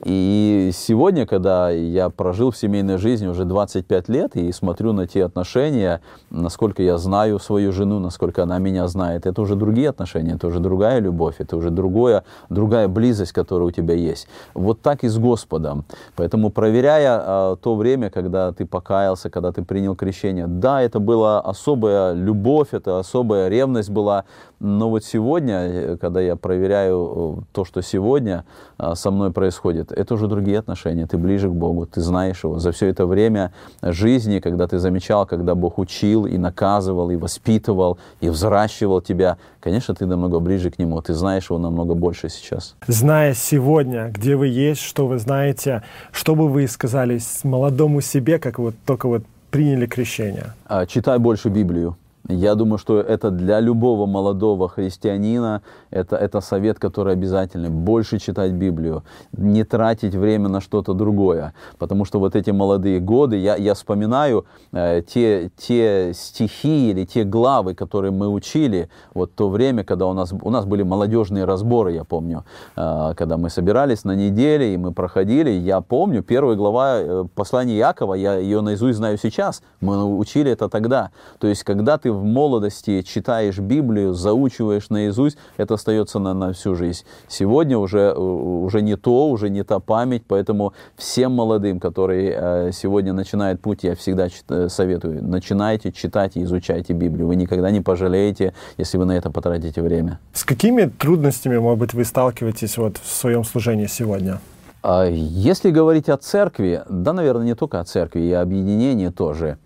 И сегодня, когда я прожил в семейной жизни уже 25 лет и смотрю на те отношения, насколько я знаю свою жену, насколько она меня знает, это уже другие отношения, это уже другая любовь, это уже другое, другая близость, которая у тебя есть. Вот так и с Господом. Поэтому проверяя а, то время, когда ты покаялся, когда ты принял крещение, да, это была особая любовь, это особая ревность была, но вот сегодня, э, когда я проверяю э, то, что сегодня а, со мной происходит, это уже другие отношения. Ты ближе к Богу, ты знаешь Его. За все это время жизни, когда ты замечал, когда Бог учил и наказывал, и воспитывал, и взращивал тебя, конечно, ты намного ближе к Нему. Ты знаешь Его намного больше сейчас.
Зная сегодня, где вы есть, что вы знаете, что бы вы сказали молодому себе, как вот только вот приняли крещение?
А, читай больше Библию я думаю, что это для любого молодого христианина, это, это совет, который обязательный. Больше читать Библию, не тратить время на что-то другое. Потому что вот эти молодые годы, я, я вспоминаю э, те, те стихи или те главы, которые мы учили, вот то время, когда у нас, у нас были молодежные разборы, я помню, э, когда мы собирались на неделе, и мы проходили, я помню, первая глава э, послания Якова, я ее наизусть знаю сейчас, мы учили это тогда. То есть, когда ты в молодости читаешь Библию, заучиваешь наизусть, это остается на, на всю жизнь. Сегодня уже, уже не то, уже не та память, поэтому всем молодым, которые э, сегодня начинают путь, я всегда э, советую, начинайте читать и изучайте Библию. Вы никогда не пожалеете, если вы на это потратите время.
С какими трудностями, может быть, вы сталкиваетесь вот в своем служении сегодня?
А если говорить о церкви, да, наверное, не только о церкви, и о объединении тоже.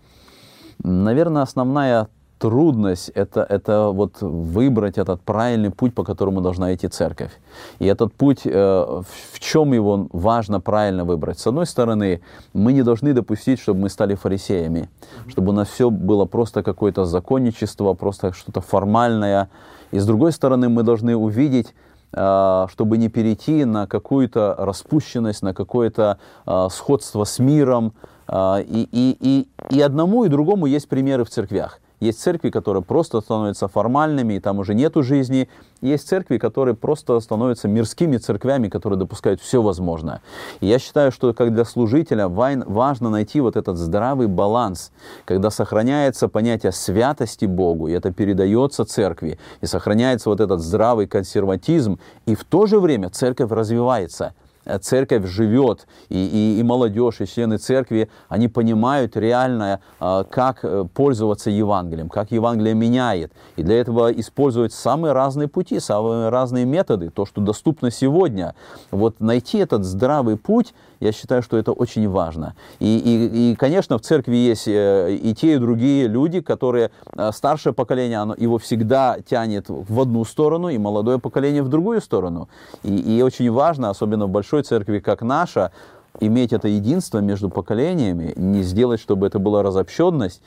Наверное, основная трудность это, это вот выбрать этот правильный путь, по которому должна идти церковь. И этот путь, э, в чем его важно правильно выбрать? С одной стороны, мы не должны допустить, чтобы мы стали фарисеями, чтобы у нас все было просто какое-то законничество, просто что-то формальное. И с другой стороны, мы должны увидеть, э, чтобы не перейти на какую-то распущенность, на какое-то э, сходство с миром. И, и, и, и одному, и другому есть примеры в церквях. Есть церкви, которые просто становятся формальными, и там уже нету жизни. Есть церкви, которые просто становятся мирскими церквями, которые допускают все возможное. И я считаю, что как для служителя важно найти вот этот здравый баланс, когда сохраняется понятие святости Богу, и это передается церкви, и сохраняется вот этот здравый консерватизм, и в то же время церковь развивается – церковь живет, и, и, и молодежь, и члены церкви, они понимают реально, э, как э, пользоваться Евангелием, как Евангелие меняет. И для этого использовать самые разные пути, самые разные методы, то, что доступно сегодня. Вот найти этот здравый путь, я считаю, что это очень важно. И, и, и конечно, в церкви есть и те, и другие люди, которые, старшее поколение, оно, его всегда тянет в одну сторону, и молодое поколение в другую сторону. И, и очень важно, особенно в большой большой церкви, как наша, иметь это единство между поколениями, не сделать, чтобы это была разобщенность,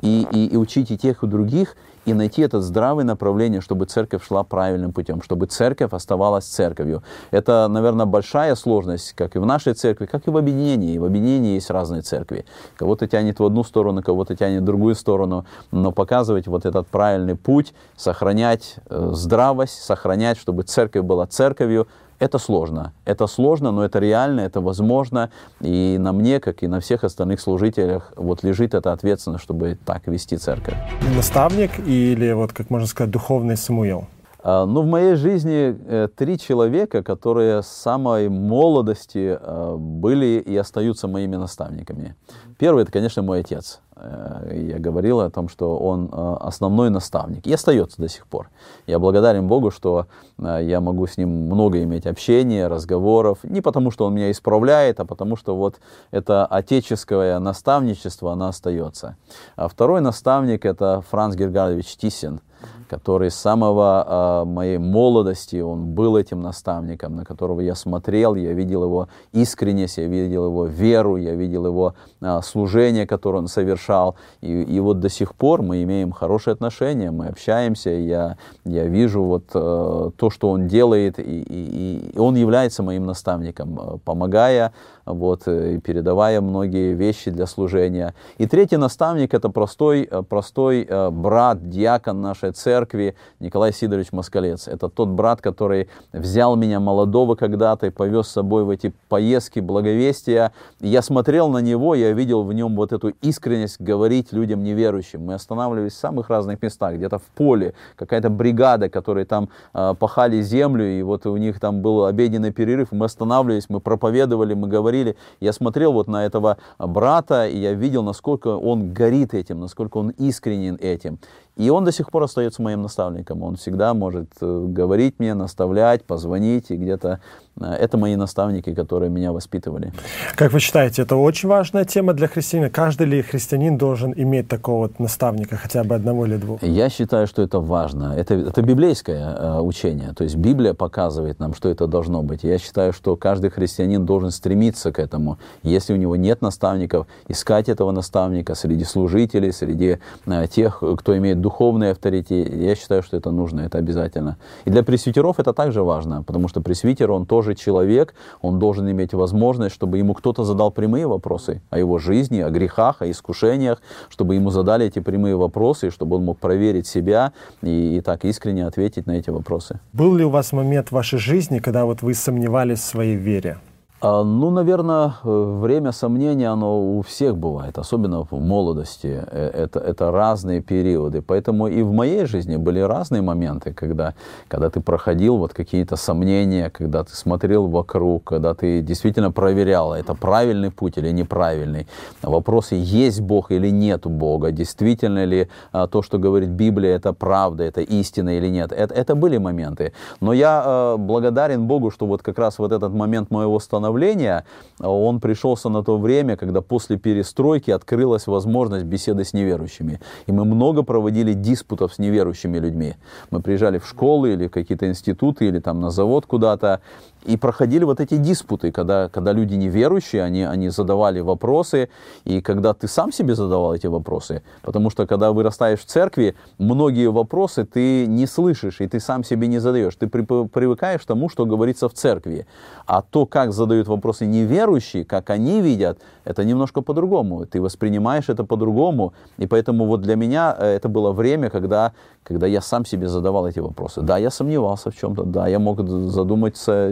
и, и, и учить и тех, и других, и найти это здравое направление, чтобы церковь шла правильным путем, чтобы церковь оставалась церковью. Это, наверное, большая сложность, как и в нашей церкви, как и в объединении. И в объединении есть разные церкви. Кого-то тянет в одну сторону, кого-то тянет в другую сторону, но показывать вот этот правильный путь, сохранять э, здравость, сохранять, чтобы церковь была церковью, это сложно. Это сложно, но это реально, это возможно. И на мне, как и на всех остальных служителях, вот лежит эта ответственность, чтобы так вести церковь.
Наставник или, вот, как можно сказать, духовный Самуил?
А, ну, в моей жизни э, три человека, которые с самой молодости э, были и остаются моими наставниками. Первый, это, конечно, мой отец. Э, я говорил о том, что он основной наставник и остается до сих пор. Я благодарен Богу, что я могу с ним много иметь общения, разговоров. Не потому, что он меня исправляет, а потому, что вот это отеческое наставничество, оно остается. А второй наставник – это Франц Гергардович Тисин – который с самого э, моей молодости, он был этим наставником, на которого я смотрел, я видел его искренность, я видел его веру, я видел его э, служение, которое он совершал. И, и вот до сих пор мы имеем хорошие отношения, мы общаемся, я, я вижу вот э, то, что он делает, и, и, и он является моим наставником, помогая вот, э, и передавая многие вещи для служения. И третий наставник – это простой, э, простой э, брат, диакон нашей церкви Николай Сидорович Москалец. Это тот брат, который взял меня молодого когда-то и повез с собой в эти поездки благовестия. Я смотрел на него, я видел в нем вот эту искренность говорить людям неверующим. Мы останавливались в самых разных местах, где-то в поле, какая-то бригада, которые там пахали землю, и вот у них там был обеденный перерыв, мы останавливались, мы проповедовали, мы говорили, говорили, я смотрел вот на этого брата, и я видел, насколько он горит этим, насколько он искренен этим. И он до сих пор остается моим наставником. Он всегда может э, говорить мне, наставлять, позвонить, и где-то э, это мои наставники, которые меня воспитывали.
Как вы считаете, это очень важная тема для христианина? Каждый ли христианин должен иметь такого вот наставника, хотя бы одного или двух?
Я считаю, что это важно. Это, это библейское э, учение. То есть Библия показывает нам, что это должно быть. Я считаю, что каждый христианин должен стремиться к этому. Если у него нет наставников, искать этого наставника среди служителей, среди э, тех, кто имеет духовный авторитет. Я считаю, что это нужно, это обязательно. И для пресвитеров это также важно, потому что пресвитер, он тоже человек, он должен иметь возможность, чтобы ему кто-то задал прямые вопросы о его жизни, о грехах, о искушениях, чтобы ему задали эти прямые вопросы, чтобы он мог проверить себя и, и так искренне ответить на эти вопросы.
Был ли у вас момент в вашей жизни, когда вот вы сомневались в своей вере?
А, ну, наверное, э, время сомнения, оно у всех бывает, особенно в молодости. Э, это, это разные периоды. Поэтому и в моей жизни были разные моменты, когда, когда ты проходил вот какие-то сомнения, когда ты смотрел вокруг, когда ты действительно проверял, это правильный путь или неправильный. Вопросы, есть Бог или нет Бога, действительно ли а, то, что говорит Библия, это правда, это истина или нет. Это, это были моменты. Но я э, благодарен Богу, что вот как раз вот этот момент моего становления становления, он пришелся на то время, когда после перестройки открылась возможность беседы с неверующими. И мы много проводили диспутов с неверующими людьми. Мы приезжали в школы или какие-то институты, или там на завод куда-то, и проходили вот эти диспуты, когда, когда люди неверующие, они, они задавали вопросы, и когда ты сам себе задавал эти вопросы, потому что когда вырастаешь в церкви, многие вопросы ты не слышишь, и ты сам себе не задаешь. Ты при, привыкаешь к тому, что говорится в церкви. А то, как задают вопросы неверующие, как они видят, это немножко по-другому. Ты воспринимаешь это по-другому. И поэтому вот для меня э, это было время, когда, когда я сам себе задавал эти вопросы. Да, я сомневался в чем-то, да, я мог задуматься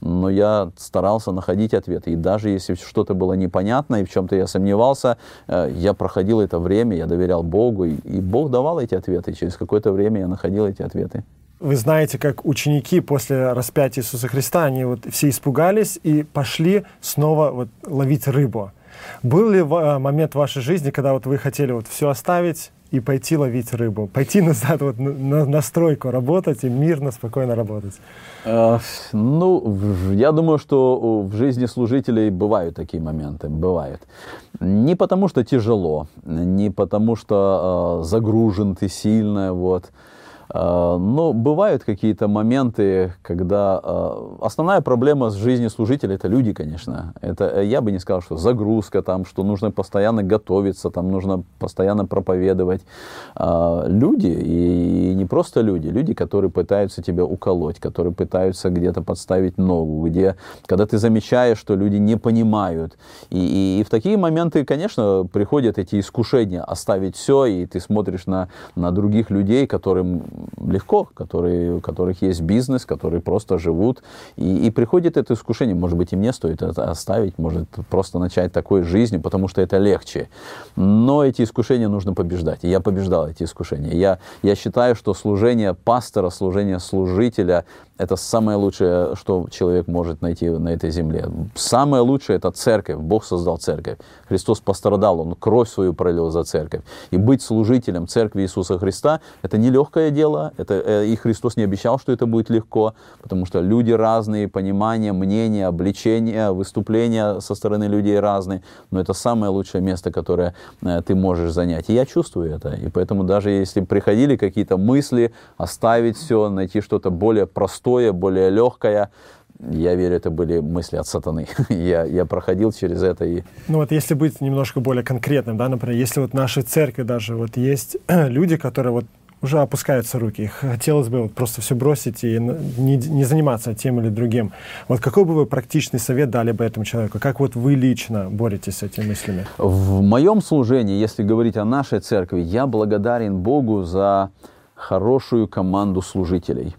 но я старался находить ответы. И даже если что-то было непонятно и в чем-то я сомневался, э, я проходил это время, я доверял Богу, и, Бог давал эти ответы. Через какое-то время я находил эти ответы.
Вы знаете, как ученики после распятия Иисуса Христа, они вот все испугались и пошли снова вот ловить рыбу. Был ли момент в вашей жизни, когда вот вы хотели вот все оставить, и пойти ловить рыбу, пойти назад вот на, на стройку работать и мирно, спокойно работать?
Э, ну, я думаю, что в жизни служителей бывают такие моменты, бывают. Не потому что тяжело, не потому что э, загружен ты сильно, вот, но бывают какие-то моменты, когда а, основная проблема с жизнью служителя это люди, конечно. Это э, я бы не сказал, что загрузка там, что нужно постоянно готовиться, там нужно постоянно проповедовать. А, люди и не просто люди, люди, которые пытаются тебя уколоть, которые пытаются где-то подставить ногу, где, когда ты замечаешь, что люди не понимают. И, и, и в такие моменты, конечно, приходят эти искушения оставить все, и ты смотришь на, на других людей, которым легко, которые, у которых есть бизнес, которые просто живут. И, и приходит это искушение, может быть, и мне стоит это оставить, может просто начать такой жизнью, потому что это легче. Но эти искушения нужно побеждать. И я побеждал эти искушения. Я, я считаю, что служение пастора, служение служителя это самое лучшее, что человек может найти на этой земле. Самое лучшее – это церковь. Бог создал церковь. Христос пострадал, Он кровь свою пролил за церковь. И быть служителем церкви Иисуса Христа – это нелегкое дело. Это, э, и Христос не обещал, что это будет легко, потому что люди разные, понимания, мнения, обличения, выступления со стороны людей разные. Но это самое лучшее место, которое э, ты можешь занять. И я чувствую это. И поэтому даже если приходили какие-то мысли, оставить все, найти что-то более простое, простое, более легкое. Я верю, это были мысли от сатаны. я, я проходил через это. И...
Ну вот если быть немножко более конкретным, да, например, если вот в нашей церкви даже вот есть люди, которые вот уже опускаются руки. Хотелось бы вот просто все бросить и не, не заниматься тем или другим. Вот какой бы вы практичный совет дали бы этому человеку? Как вот вы лично боретесь с этими мыслями?
В моем служении, если говорить о нашей церкви, я благодарен Богу за хорошую команду служителей.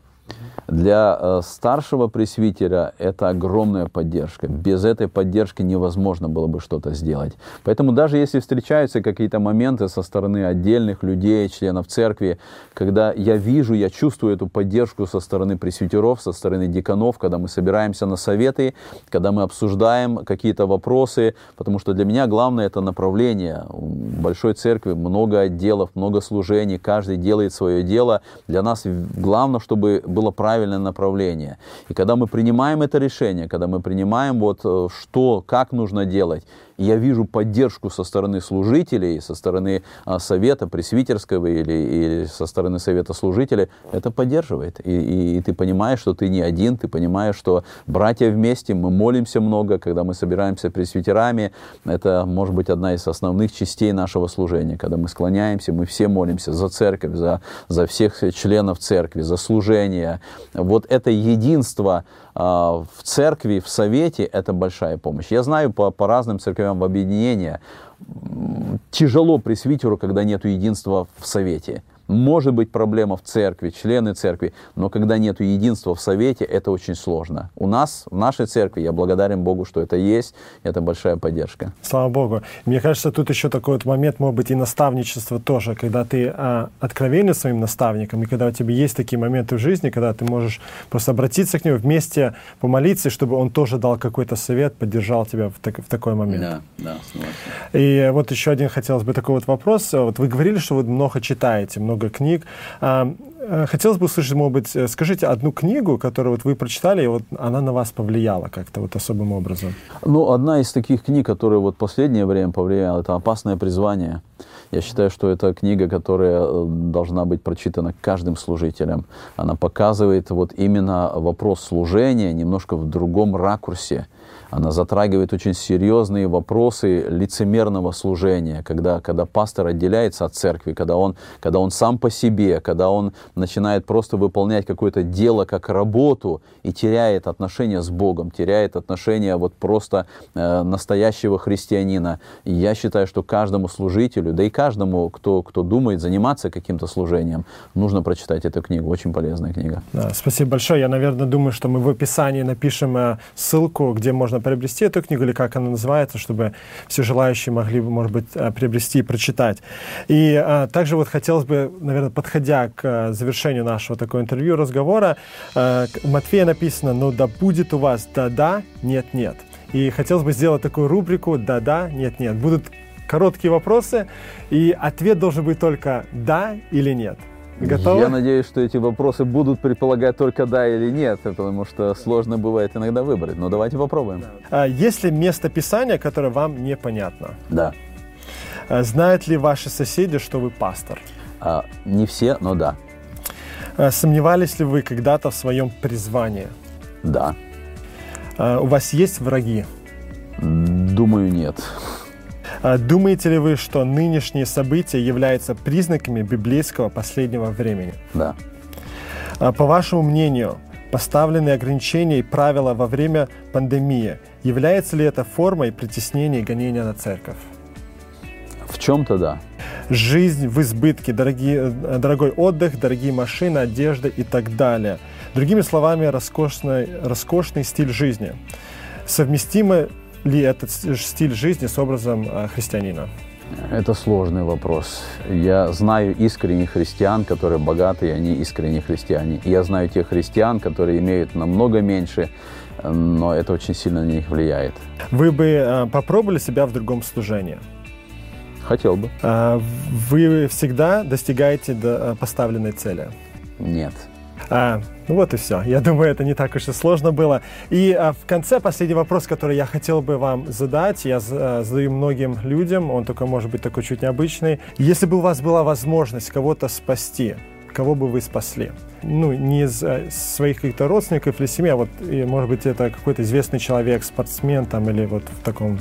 Для э, старшего пресвитера это огромная поддержка. Без этой поддержки невозможно было бы что-то сделать. Поэтому даже если встречаются какие-то моменты со стороны отдельных людей, членов церкви, когда я вижу, я чувствую эту поддержку со стороны пресвитеров, со стороны деканов, когда мы собираемся на советы, когда мы обсуждаем какие-то вопросы, потому что для меня главное это направление. В большой церкви много отделов, много служений, каждый делает свое дело. Для нас главное, чтобы было правильно правильное направление. И когда мы принимаем это решение, когда мы принимаем вот э, что, как нужно делать, я вижу поддержку со стороны служителей, со стороны а, совета пресвитерского или, или со стороны совета служителей, это поддерживает. И, и, и ты понимаешь, что ты не один, ты понимаешь, что братья вместе, мы молимся много, когда мы собираемся пресвитерами, это может быть одна из основных частей нашего служения, когда мы склоняемся, мы все молимся за церковь, за, за всех членов церкви, за служение. Вот это единство, в церкви, в совете, это большая помощь. Я знаю по, по разным церквям в объединения, тяжело пресвитеру, когда нет единства в совете. Может быть проблема в церкви, члены церкви, но когда нет единства в совете, это очень сложно. У нас, в нашей церкви, я благодарен Богу, что это есть, это большая поддержка.
Слава Богу. Мне кажется, тут еще такой вот момент, может быть, и наставничество тоже, когда ты а, откровенен своим наставником, и когда у тебя есть такие моменты в жизни, когда ты можешь просто обратиться к нему, вместе помолиться, чтобы он тоже дал какой-то совет, поддержал тебя в, так, в такой момент.
Да, да,
согласен. И вот еще один хотелось бы такой вот вопрос. Вот вы говорили, что вы много читаете, много много книг. А, Э, хотелось бы услышать, может быть, э, скажите одну книгу, которую вот вы прочитали, и вот она на вас повлияла как-то вот особым образом.
Ну, одна из таких книг, которая вот последнее время повлияла, это «Опасное призвание». Я считаю, что это книга, которая э, должна быть прочитана каждым служителем. Она показывает вот именно вопрос служения немножко в другом ракурсе. Она затрагивает очень серьезные вопросы лицемерного служения, когда, когда пастор отделяется от церкви, когда он, когда он сам по себе, когда он начинает просто выполнять какое-то дело как работу и теряет отношения с Богом, теряет отношения вот просто э, настоящего христианина. И я считаю, что каждому служителю, да и каждому, кто, кто думает заниматься каким-то служением, нужно прочитать эту книгу. Очень полезная книга.
Да, спасибо большое. Я, наверное, думаю, что мы в описании напишем э, ссылку, где можно приобрести эту книгу, или как она называется, чтобы все желающие могли, может быть, э, приобрести и прочитать. И а, также вот хотелось бы, наверное, подходя к э, завершению нашего такого интервью, разговора, а, Матфея написано, ну да будет у вас да-да, нет-нет. И хотелось бы сделать такую рубрику «Да-да, нет-нет». Будут короткие вопросы, и ответ должен быть только «да» или «нет».
Готовы? Я надеюсь, что эти вопросы будут предполагать только да или нет, потому что сложно бывает иногда выбрать. Но давайте попробуем.
А есть ли место Писания, которое вам непонятно?
Да.
А знают ли ваши соседи, что вы пастор?
А, не все, но да.
А сомневались ли вы когда-то в своем призвании?
Да.
А у вас есть враги?
Думаю, нет.
А думаете ли вы, что нынешние события являются признаками библейского последнего времени?
Да.
А по вашему мнению, поставленные ограничения и правила во время пандемии, является ли это формой притеснения и гонения на церковь?
В чем-то да.
Жизнь в избытке, дорогие, дорогой отдых, дорогие машины, одежда и так далее. Другими словами, роскошный, роскошный стиль жизни. Совместимы ли этот стиль жизни с образом а, христианина?
Это сложный вопрос. Я знаю искренних христиан, которые богатые, они искренние христиане. И я знаю тех христиан, которые имеют намного меньше, но это очень сильно на них влияет.
Вы бы а, попробовали себя в другом служении?
Хотел бы.
А, вы всегда достигаете поставленной цели?
Нет.
А, вот и все. Я думаю, это не так уж и сложно было. И а, в конце последний вопрос, который я хотел бы вам задать, я а, задаю многим людям, он только может быть такой чуть необычный. Если бы у вас была возможность кого-то спасти, кого бы вы спасли? Ну, не из а, своих каких-то родственников или семьи, а вот, и, может быть, это какой-то известный человек, спортсмен там, или вот в таком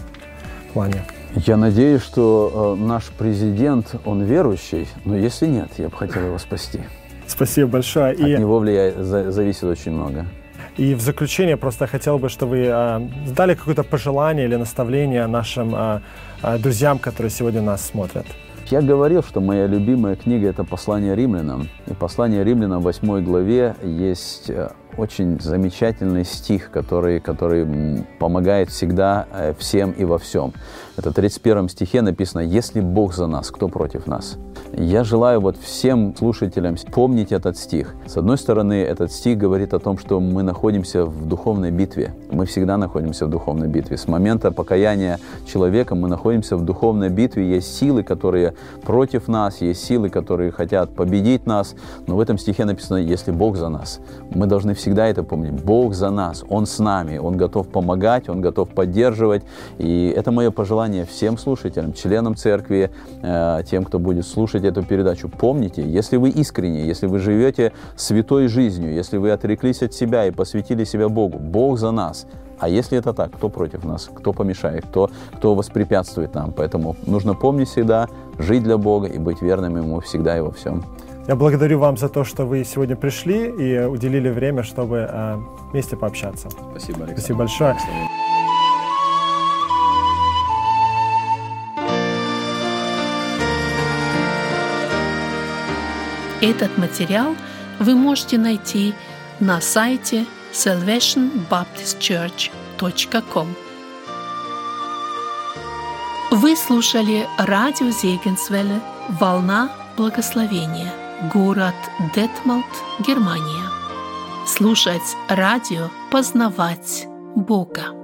плане.
Я надеюсь, что э, наш президент, он верующий, но если нет, я бы хотел его спасти.
Спасибо большое.
От и... него влияет, зависит очень много.
И в заключение просто хотел бы, чтобы вы а, дали какое-то пожелание или наставление нашим а, а, друзьям, которые сегодня нас смотрят.
Я говорил, что моя любимая книга – это «Послание римлянам». И «Послание римлянам» в 8 главе есть э, очень замечательный стих, который, который помогает всегда э, всем и во всем. Это в 31 стихе написано «Если Бог за нас, кто против нас?» Я желаю вот всем слушателям помнить этот стих. С одной стороны, этот стих говорит о том, что мы находимся в духовной битве. Мы всегда находимся в духовной битве. С момента покаяния человека мы находимся в духовной битве. Есть силы, которые против нас, есть силы, которые хотят победить нас. Но в этом стихе написано «Если Бог за нас». Мы должны всегда это помнить. Бог за нас, Он с нами, Он готов помогать, Он готов поддерживать. И это мое пожелание всем слушателям, членам церкви, э, тем, кто будет слушать эту передачу. Помните, если вы искренне, если вы живете святой жизнью, если вы отреклись от себя и посвятили себя Богу, Бог за нас. А если это так, кто против нас, кто помешает, кто, кто воспрепятствует нам? Поэтому нужно помнить всегда, жить для Бога и быть верным Ему всегда и во всем.
Я благодарю вам за то, что вы сегодня пришли и уделили время, чтобы э, вместе пообщаться.
Спасибо, Александр.
Спасибо большое.
Этот материал вы можете найти на сайте salvationbaptistchurch.com. Вы слушали радио Зегенсвелле «Волна благословения», город Детмалт, Германия. Слушать радио, познавать Бога.